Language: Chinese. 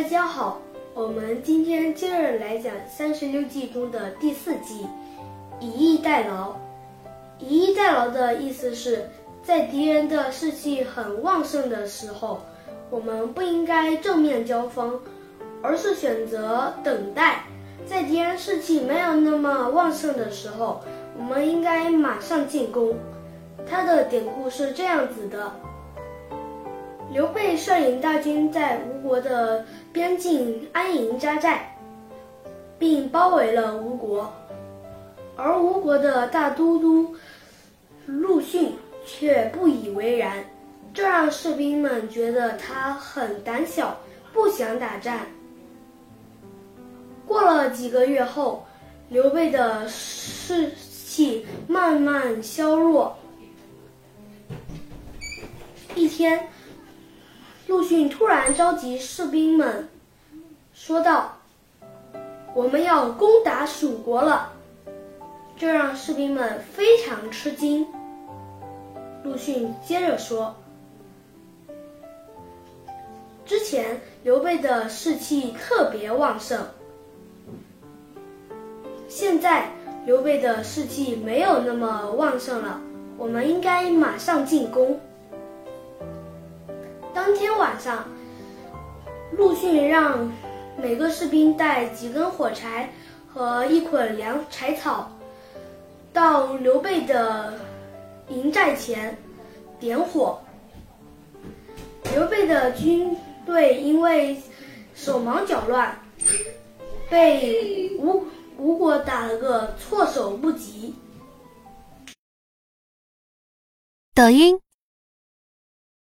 大家好，我们今天接着来讲《三十六计》中的第四计“以逸待劳”。以逸待劳的意思是，在敌人的士气很旺盛的时候，我们不应该正面交锋，而是选择等待；在敌人士气没有那么旺盛的时候，我们应该马上进攻。它的典故是这样子的。刘备率领大军在吴国的边境安营扎寨，并包围了吴国，而吴国的大都督陆逊却不以为然，这让士兵们觉得他很胆小，不想打仗。过了几个月后，刘备的士气慢慢消弱。一天。陆逊突然召集士兵们，说道：“我们要攻打蜀国了。”这让士兵们非常吃惊。陆逊接着说：“之前刘备的士气特别旺盛，现在刘备的士气没有那么旺盛了，我们应该马上进攻。”当天晚上，陆逊让每个士兵带几根火柴和一捆粮柴草，到刘备的营寨前点火。刘备的军队因为手忙脚乱，被吴吴国打了个措手不及。抖音。